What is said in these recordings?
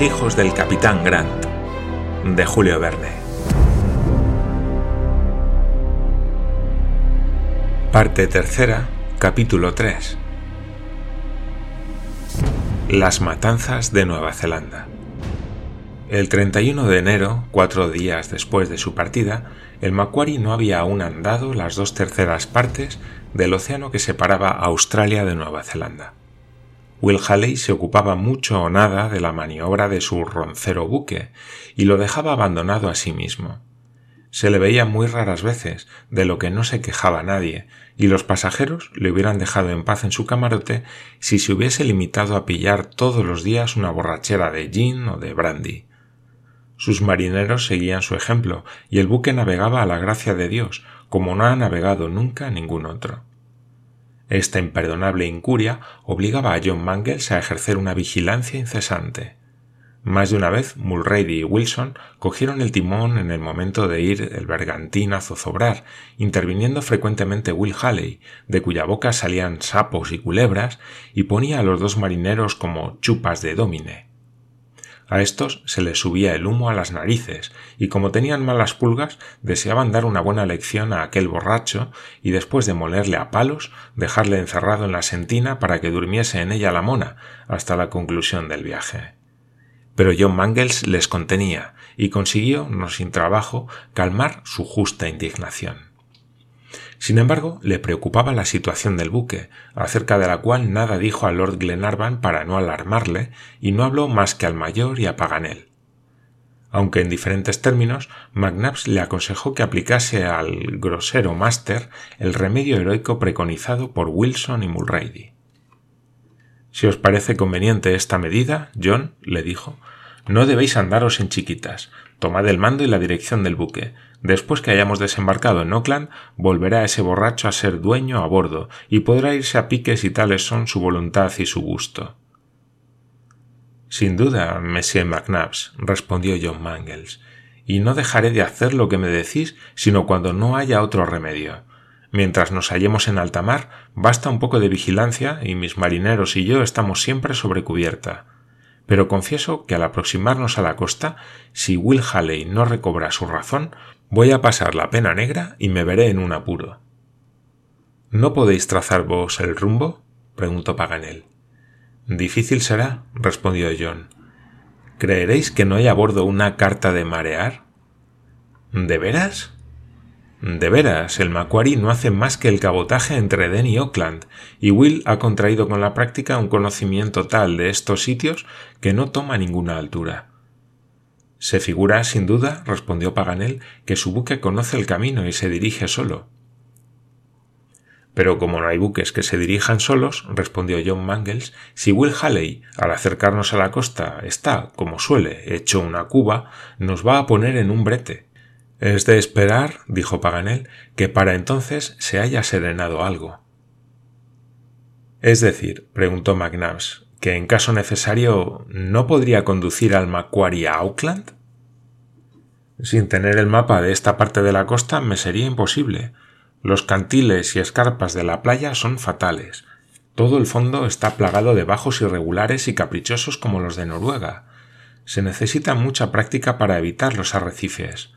Hijos del capitán Grant, de Julio Verne. Parte tercera, capítulo 3. Las matanzas de Nueva Zelanda. El 31 de enero, cuatro días después de su partida, el Macquarie no había aún andado las dos terceras partes del océano que separaba Australia de Nueva Zelanda. Will Halley se ocupaba mucho o nada de la maniobra de su roncero buque y lo dejaba abandonado a sí mismo. Se le veía muy raras veces, de lo que no se quejaba nadie, y los pasajeros le hubieran dejado en paz en su camarote si se hubiese limitado a pillar todos los días una borrachera de gin o de brandy. Sus marineros seguían su ejemplo, y el buque navegaba a la gracia de Dios, como no ha navegado nunca ningún otro. Esta imperdonable incuria obligaba a John Mangles a ejercer una vigilancia incesante. Más de una vez Mulrady y Wilson cogieron el timón en el momento de ir el bergantín a zozobrar, interviniendo frecuentemente Will Halley, de cuya boca salían sapos y culebras, y ponía a los dos marineros como chupas de domine. A estos se les subía el humo a las narices, y como tenían malas pulgas, deseaban dar una buena lección a aquel borracho y después de molerle a palos, dejarle encerrado en la sentina para que durmiese en ella la mona hasta la conclusión del viaje. Pero John Mangles les contenía y consiguió, no sin trabajo, calmar su justa indignación. Sin embargo, le preocupaba la situación del buque, acerca de la cual nada dijo a Lord Glenarvan para no alarmarle, y no habló más que al mayor y a Paganel. Aunque en diferentes términos, McNabbs le aconsejó que aplicase al grosero máster el remedio heroico preconizado por Wilson y Mulrady. Si os parece conveniente esta medida, John, le dijo, no debéis andaros en chiquitas. Tomad el mando y la dirección del buque. Después que hayamos desembarcado en Auckland, volverá ese borracho a ser dueño a bordo y podrá irse a pique si tales son su voluntad y su gusto. Sin duda, Monsieur McNabbs, respondió John Mangles, y no dejaré de hacer lo que me decís sino cuando no haya otro remedio. Mientras nos hallemos en alta mar, basta un poco de vigilancia y mis marineros y yo estamos siempre sobre cubierta pero confieso que al aproximarnos a la costa, si Will Halley no recobra su razón, voy a pasar la pena negra y me veré en un apuro. ¿No podéis trazar vos el rumbo? preguntó Paganel. Difícil será, respondió John. ¿Creeréis que no hay a bordo una carta de marear? ¿De veras? De veras, el Macquarie no hace más que el cabotaje entre Den y Auckland, y Will ha contraído con la práctica un conocimiento tal de estos sitios que no toma ninguna altura. Se figura, sin duda, respondió Paganel, que su buque conoce el camino y se dirige solo. Pero como no hay buques que se dirijan solos, respondió John Mangles, si Will Halley, al acercarnos a la costa, está, como suele, hecho una cuba, nos va a poner en un brete, es de esperar, dijo Paganel, que para entonces se haya serenado algo. Es decir, preguntó McNabbs, que en caso necesario no podría conducir al Macquarie a Auckland? Sin tener el mapa de esta parte de la costa me sería imposible. Los cantiles y escarpas de la playa son fatales. Todo el fondo está plagado de bajos irregulares y caprichosos como los de Noruega. Se necesita mucha práctica para evitar los arrecifes.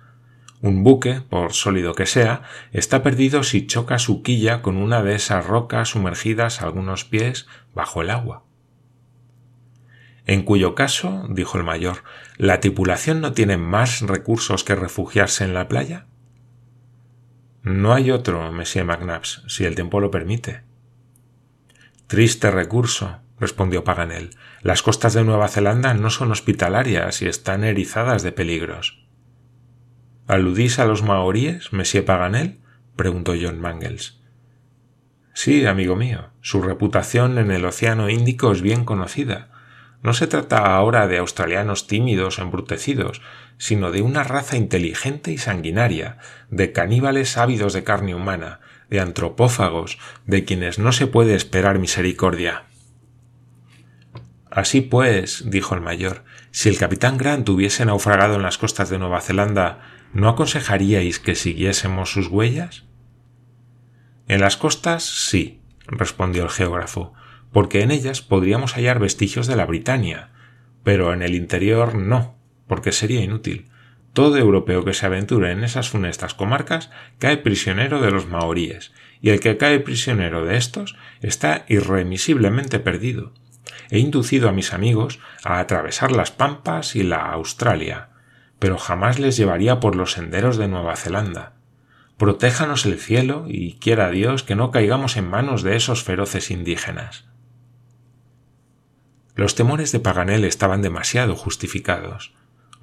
Un buque, por sólido que sea, está perdido si choca su quilla con una de esas rocas sumergidas algunos pies bajo el agua. En cuyo caso, dijo el mayor, ¿la tripulación no tiene más recursos que refugiarse en la playa? No hay otro, Monsieur McNabbs, si el tiempo lo permite. Triste recurso, respondió Paganel. Las costas de Nueva Zelanda no son hospitalarias y están erizadas de peligros. ¿Aludís a los maoríes, Monsieur Paganel? preguntó John Mangles. Sí, amigo mío, su reputación en el Océano Índico es bien conocida. No se trata ahora de australianos tímidos o embrutecidos, sino de una raza inteligente y sanguinaria, de caníbales ávidos de carne humana, de antropófagos, de quienes no se puede esperar misericordia. Así pues, dijo el mayor, si el capitán Grant hubiese naufragado en las costas de Nueva Zelanda ¿no aconsejaríais que siguiésemos sus huellas? En las costas sí, respondió el geógrafo, porque en ellas podríamos hallar vestigios de la Britania. pero en el interior no, porque sería inútil. Todo europeo que se aventure en esas funestas comarcas cae prisionero de los maoríes, y el que cae prisionero de estos está irremisiblemente perdido. He inducido a mis amigos a atravesar las Pampas y la Australia, pero jamás les llevaría por los senderos de Nueva Zelanda. Protéjanos el cielo y quiera Dios que no caigamos en manos de esos feroces indígenas. Los temores de Paganel estaban demasiado justificados.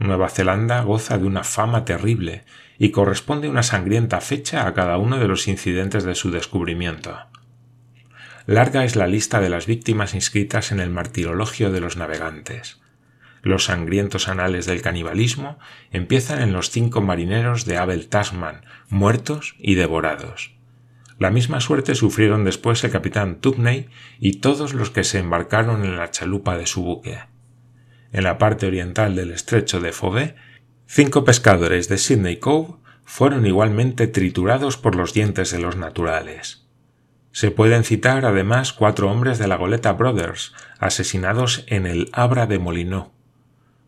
Nueva Zelanda goza de una fama terrible y corresponde una sangrienta fecha a cada uno de los incidentes de su descubrimiento. Larga es la lista de las víctimas inscritas en el martirologio de los navegantes. Los sangrientos anales del canibalismo empiezan en los cinco marineros de Abel Tasman, muertos y devorados. La misma suerte sufrieron después el capitán Tupney y todos los que se embarcaron en la chalupa de su buque en la parte oriental del estrecho de Fauvet, cinco pescadores de Sydney Cove fueron igualmente triturados por los dientes de los naturales. Se pueden citar además cuatro hombres de la goleta Brothers, asesinados en el Abra de Molinó,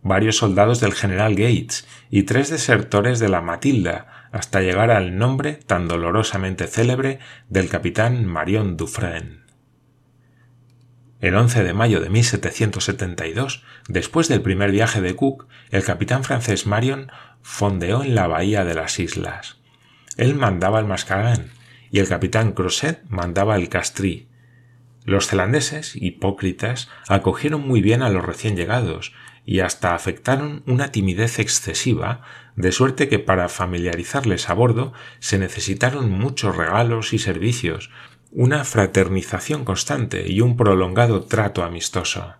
varios soldados del general Gates y tres desertores de la Matilda, hasta llegar al nombre tan dolorosamente célebre del capitán Marion Dufresne. El 11 de mayo de 1772, después del primer viaje de Cook, el capitán francés Marion fondeó en la bahía de las islas. Él mandaba el Mascarán y el capitán Crosset mandaba el Castrí. Los zelandeses, hipócritas, acogieron muy bien a los recién llegados y hasta afectaron una timidez excesiva, de suerte que para familiarizarles a bordo se necesitaron muchos regalos y servicios, una fraternización constante y un prolongado trato amistoso.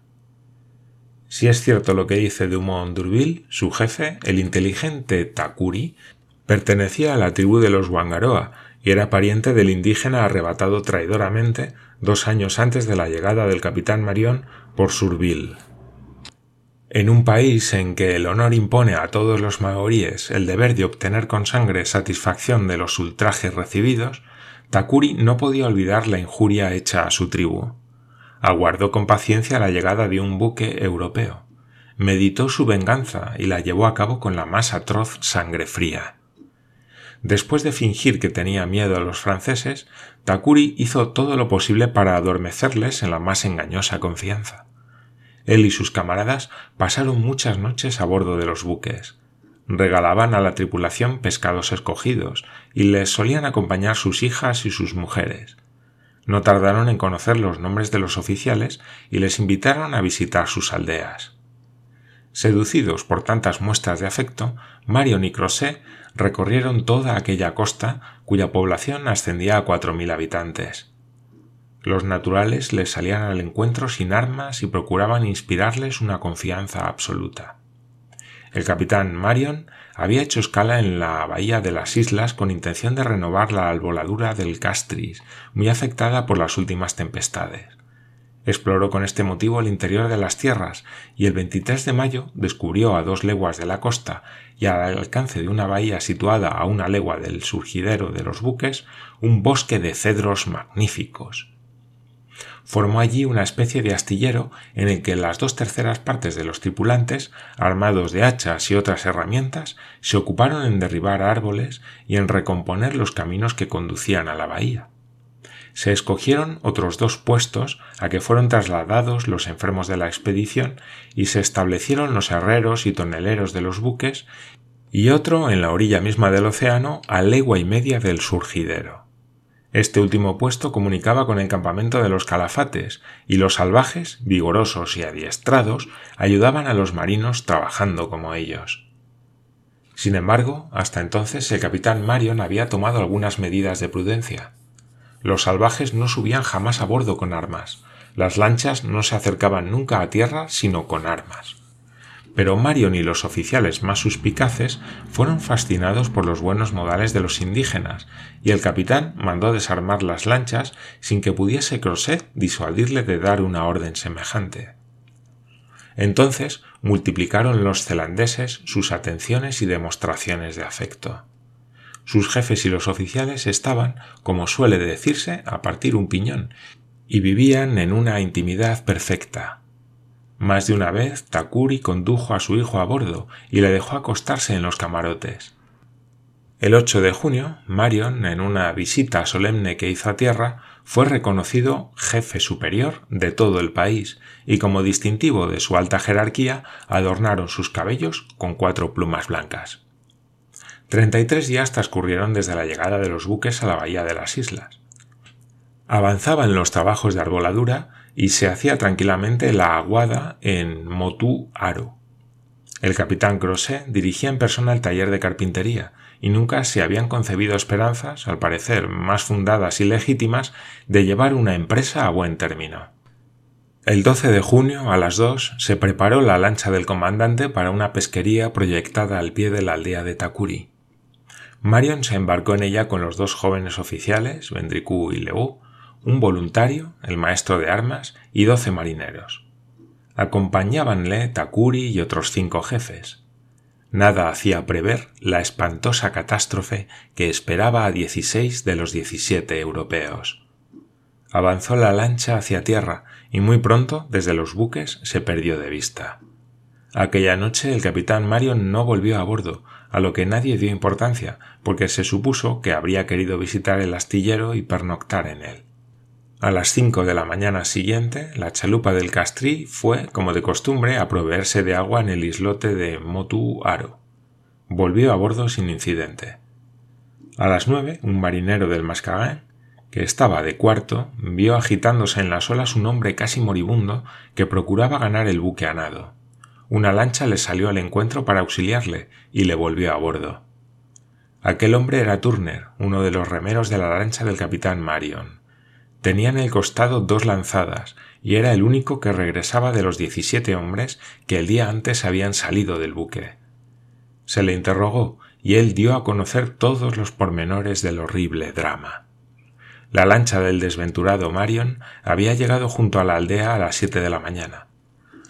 Si es cierto lo que dice Dumont d'Urville, su jefe, el inteligente Takuri, pertenecía a la tribu de los Wangaroa y era pariente del indígena arrebatado traidoramente dos años antes de la llegada del capitán Marion por Surville. En un país en que el honor impone a todos los maoríes el deber de obtener con sangre satisfacción de los ultrajes recibidos, Takuri no podía olvidar la injuria hecha a su tribu. Aguardó con paciencia la llegada de un buque europeo. Meditó su venganza y la llevó a cabo con la más atroz sangre fría. Después de fingir que tenía miedo a los franceses, Takuri hizo todo lo posible para adormecerles en la más engañosa confianza. Él y sus camaradas pasaron muchas noches a bordo de los buques regalaban a la tripulación pescados escogidos y les solían acompañar sus hijas y sus mujeres. No tardaron en conocer los nombres de los oficiales y les invitaron a visitar sus aldeas. Seducidos por tantas muestras de afecto, Marion y Crosset recorrieron toda aquella costa cuya población ascendía a cuatro mil habitantes. Los naturales les salían al encuentro sin armas y procuraban inspirarles una confianza absoluta. El capitán Marion había hecho escala en la bahía de las islas con intención de renovar la alboladura del Castris, muy afectada por las últimas tempestades. Exploró con este motivo el interior de las tierras y el 23 de mayo descubrió a dos leguas de la costa y al alcance de una bahía situada a una legua del surgidero de los buques un bosque de cedros magníficos formó allí una especie de astillero en el que las dos terceras partes de los tripulantes, armados de hachas y otras herramientas, se ocuparon en derribar árboles y en recomponer los caminos que conducían a la bahía. Se escogieron otros dos puestos a que fueron trasladados los enfermos de la expedición y se establecieron los herreros y toneleros de los buques y otro en la orilla misma del océano a legua y media del surgidero. Este último puesto comunicaba con el campamento de los calafates, y los salvajes, vigorosos y adiestrados, ayudaban a los marinos trabajando como ellos. Sin embargo, hasta entonces el capitán Marion había tomado algunas medidas de prudencia. Los salvajes no subían jamás a bordo con armas, las lanchas no se acercaban nunca a tierra sino con armas pero Marion y los oficiales más suspicaces fueron fascinados por los buenos modales de los indígenas, y el capitán mandó desarmar las lanchas sin que pudiese Crosset disuadirle de dar una orden semejante. Entonces multiplicaron los zelandeses sus atenciones y demostraciones de afecto. Sus jefes y los oficiales estaban, como suele decirse, a partir un piñón, y vivían en una intimidad perfecta, Más de una vez Takuri condujo a su hijo a bordo y le dejó acostarse en los camarotes. El 8 de junio, Marion, en una visita solemne que hizo a tierra, fue reconocido jefe superior de todo el país y como distintivo de su alta jerarquía adornaron sus cabellos con cuatro plumas blancas. Treinta y tres días transcurrieron desde la llegada de los buques a la bahía de las islas. Avanzaban los trabajos de arboladura y se hacía tranquilamente la aguada en Motu Aro. El capitán Crosset dirigía en persona el taller de carpintería y nunca se habían concebido esperanzas, al parecer más fundadas y legítimas, de llevar una empresa a buen término. El 12 de junio, a las dos, se preparó la lancha del comandante para una pesquería proyectada al pie de la aldea de Takuri. Marion se embarcó en ella con los dos jóvenes oficiales, Vendricú y Leou, un voluntario, el maestro de armas y doce marineros. Acompañábanle Takuri y otros cinco jefes. Nada hacía prever la espantosa catástrofe que esperaba a dieciséis de los diecisiete europeos. Avanzó la lancha hacia tierra y muy pronto, desde los buques, se perdió de vista. Aquella noche el capitán Marion no volvió a bordo, a lo que nadie dio importancia, porque se supuso que habría querido visitar el astillero y pernoctar en él. A las cinco de la mañana siguiente, la chalupa del Castrí fue, como de costumbre, a proveerse de agua en el islote de Motu Aro. Volvió a bordo sin incidente. A las nueve, un marinero del Mascarin, que estaba de cuarto, vio agitándose en las olas un hombre casi moribundo que procuraba ganar el buque a nado. Una lancha le salió al encuentro para auxiliarle y le volvió a bordo. Aquel hombre era Turner, uno de los remeros de la lancha del capitán Marion. Tenía en el costado dos lanzadas, y era el único que regresaba de los diecisiete hombres que el día antes habían salido del buque. Se le interrogó, y él dio a conocer todos los pormenores del horrible drama. La lancha del desventurado Marion había llegado junto a la aldea a las siete de la mañana.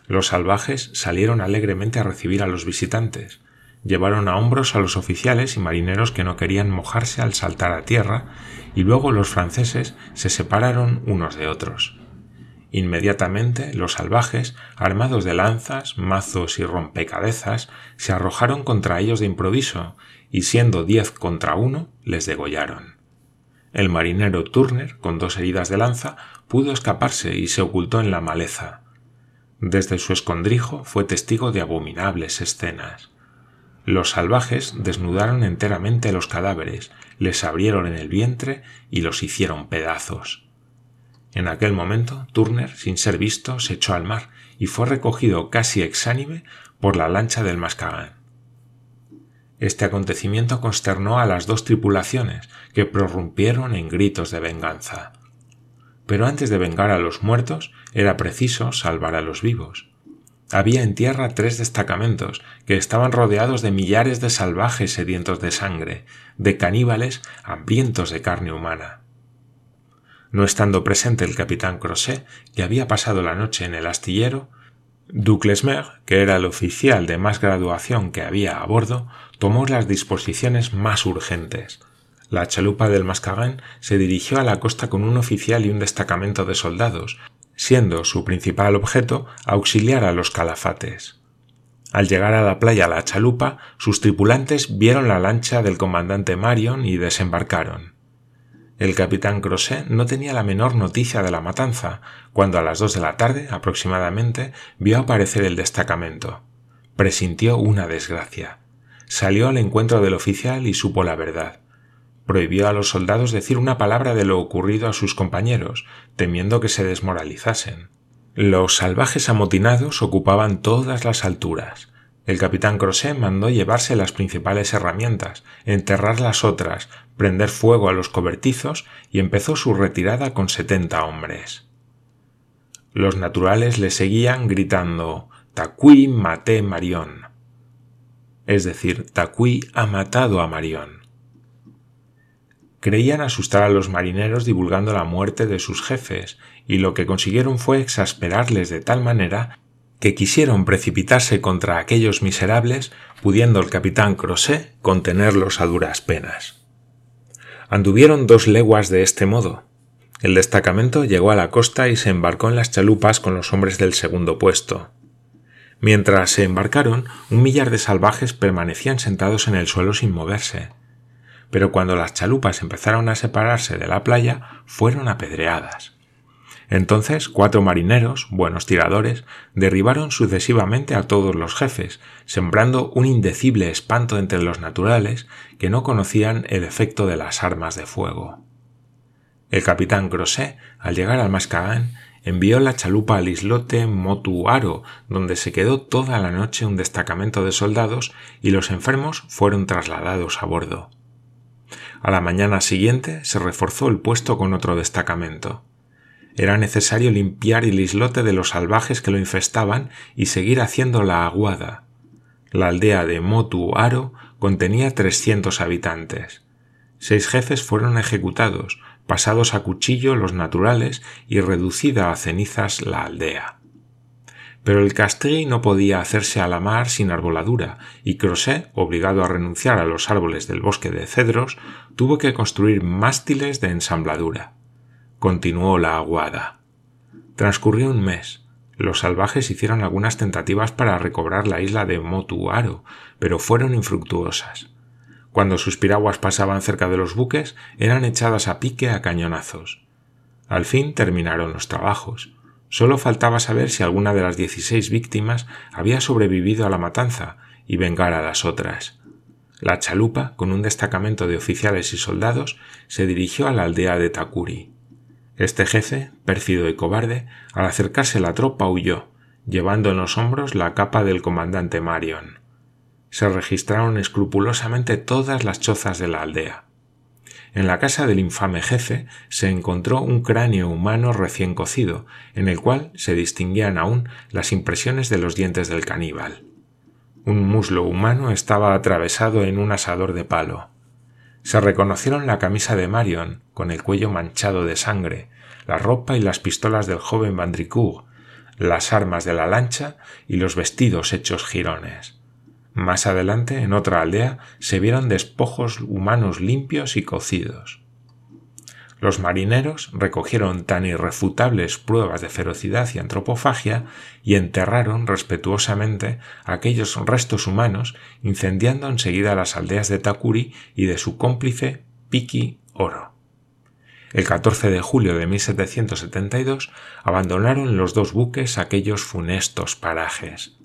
Los salvajes salieron alegremente a recibir a los visitantes, llevaron a hombros a los oficiales y marineros que no querían mojarse al saltar a tierra, y luego los franceses se separaron unos de otros. Inmediatamente los salvajes, armados de lanzas, mazos y rompecabezas, se arrojaron contra ellos de improviso, y siendo diez contra uno, les degollaron. El marinero Turner, con dos heridas de lanza, pudo escaparse y se ocultó en la maleza. Desde su escondrijo fue testigo de abominables escenas. Los salvajes desnudaron enteramente los cadáveres, les abrieron en el vientre y los hicieron pedazos. En aquel momento, Turner, sin ser visto, se echó al mar y fue recogido casi exánime por la lancha del Mascagán. Este acontecimiento consternó a las dos tripulaciones, que prorrumpieron en gritos de venganza. Pero antes de vengar a los muertos, era preciso salvar a los vivos. Había en tierra tres destacamentos que estaban rodeados de millares de salvajes sedientos de sangre, de caníbales hambrientos de carne humana. No estando presente el capitán Crosset, que había pasado la noche en el astillero, Duclesmer, que era el oficial de más graduación que había a bordo, tomó las disposiciones más urgentes. La chalupa del Mascarin se dirigió a la costa con un oficial y un destacamento de soldados, siendo su principal objeto auxiliar a los calafates. Al llegar a la playa La Chalupa, sus tripulantes vieron la lancha del comandante Marion y desembarcaron. El capitán Crosset no tenía la menor noticia de la matanza, cuando a las dos de la tarde aproximadamente vio aparecer el destacamento. Presintió una desgracia. Salió al encuentro del oficial y supo la verdad prohibió a los soldados decir una palabra de lo ocurrido a sus compañeros, temiendo que se desmoralizasen. Los salvajes amotinados ocupaban todas las alturas. El capitán Crosset mandó llevarse las principales herramientas, enterrar las otras, prender fuego a los cobertizos y empezó su retirada con setenta hombres. Los naturales le seguían gritando Tacuí maté Marión. Es decir, Tacuí ha matado a Marión. Creían asustar a los marineros divulgando la muerte de sus jefes, y lo que consiguieron fue exasperarles de tal manera que quisieron precipitarse contra aquellos miserables, pudiendo el capitán Crosset contenerlos a duras penas. Anduvieron dos leguas de este modo. El destacamento llegó a la costa y se embarcó en las chalupas con los hombres del segundo puesto. Mientras se embarcaron, un millar de salvajes permanecían sentados en el suelo sin moverse. Pero cuando las chalupas empezaron a separarse de la playa, fueron apedreadas. Entonces cuatro marineros, buenos tiradores, derribaron sucesivamente a todos los jefes, sembrando un indecible espanto entre los naturales que no conocían el efecto de las armas de fuego. El capitán Grosset, al llegar al Mascarán, envió la chalupa al islote Motuaro, donde se quedó toda la noche un destacamento de soldados y los enfermos fueron trasladados a bordo. A la mañana siguiente se reforzó el puesto con otro destacamento. Era necesario limpiar el islote de los salvajes que lo infestaban y seguir haciendo la aguada. La aldea de Motu Aro contenía 300 habitantes. Seis jefes fueron ejecutados, pasados a cuchillo los naturales y reducida a cenizas la aldea. Pero el Castri no podía hacerse a la mar sin arboladura, y Crozet, obligado a renunciar a los árboles del bosque de cedros, tuvo que construir mástiles de ensambladura continuó la aguada. Transcurrió un mes. Los salvajes hicieron algunas tentativas para recobrar la isla de Motuaro, pero fueron infructuosas. Cuando sus piraguas pasaban cerca de los buques, eran echadas a pique a cañonazos. Al fin terminaron los trabajos. Solo faltaba saber si alguna de las dieciséis víctimas había sobrevivido a la matanza y vengar a las otras. La chalupa, con un destacamento de oficiales y soldados, se dirigió a la aldea de Takuri. Este jefe, pérfido y cobarde, al acercarse la tropa huyó, llevando en los hombros la capa del comandante Marion. Se registraron escrupulosamente todas las chozas de la aldea. En la casa del infame jefe se encontró un cráneo humano recién cocido, en el cual se distinguían aún las impresiones de los dientes del caníbal. Un muslo humano estaba atravesado en un asador de palo. Se reconocieron la camisa de Marion, con el cuello manchado de sangre, la ropa y las pistolas del joven Vandricourt, las armas de la lancha y los vestidos hechos jirones. Más adelante, en otra aldea, se vieron despojos humanos limpios y cocidos. Los marineros recogieron tan irrefutables pruebas de ferocidad y antropofagia y enterraron respetuosamente aquellos restos humanos, incendiando enseguida las aldeas de Takuri y de su cómplice Piki Oro. El 14 de julio de 1772 abandonaron los dos buques aquellos funestos parajes.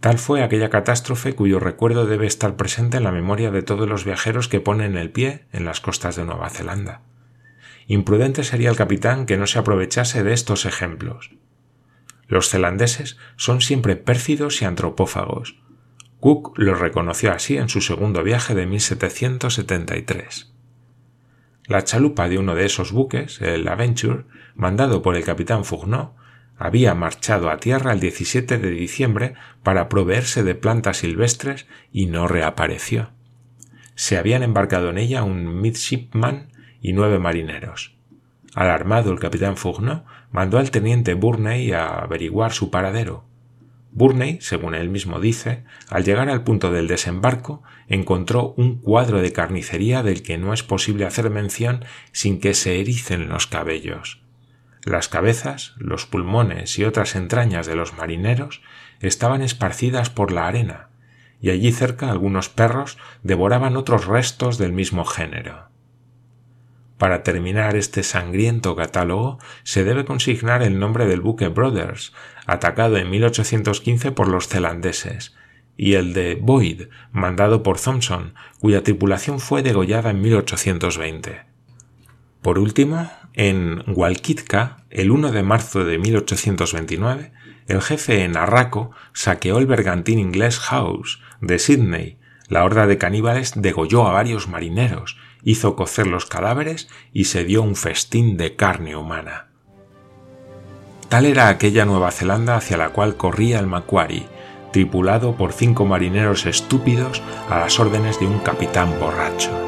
Tal fue aquella catástrofe cuyo recuerdo debe estar presente en la memoria de todos los viajeros que ponen el pie en las costas de Nueva Zelanda. Imprudente sería el capitán que no se aprovechase de estos ejemplos. Los zelandeses son siempre pérfidos y antropófagos. Cook lo reconoció así en su segundo viaje de 1773. La chalupa de uno de esos buques, el Aventure, mandado por el capitán Fourneau, había marchado a tierra el 17 de diciembre para proveerse de plantas silvestres y no reapareció. Se habían embarcado en ella un midshipman y nueve marineros. Alarmado el capitán Fourneau mandó al teniente Burney a averiguar su paradero. Burney, según él mismo dice, al llegar al punto del desembarco, encontró un cuadro de carnicería del que no es posible hacer mención sin que se ericen los cabellos. Las cabezas, los pulmones y otras entrañas de los marineros estaban esparcidas por la arena, y allí cerca algunos perros devoraban otros restos del mismo género. Para terminar este sangriento catálogo se debe consignar el nombre del buque Brothers, atacado en 1815 por los zelandeses, y el de Boyd, mandado por Thompson, cuya tripulación fue degollada en 1820. Por último, en Walkitka, el 1 de marzo de 1829, el jefe en Arraco saqueó el bergantín inglés House de Sydney. La horda de caníbales degolló a varios marineros, hizo cocer los cadáveres y se dio un festín de carne humana. Tal era aquella Nueva Zelanda hacia la cual corría el Macquarie, tripulado por cinco marineros estúpidos a las órdenes de un capitán borracho.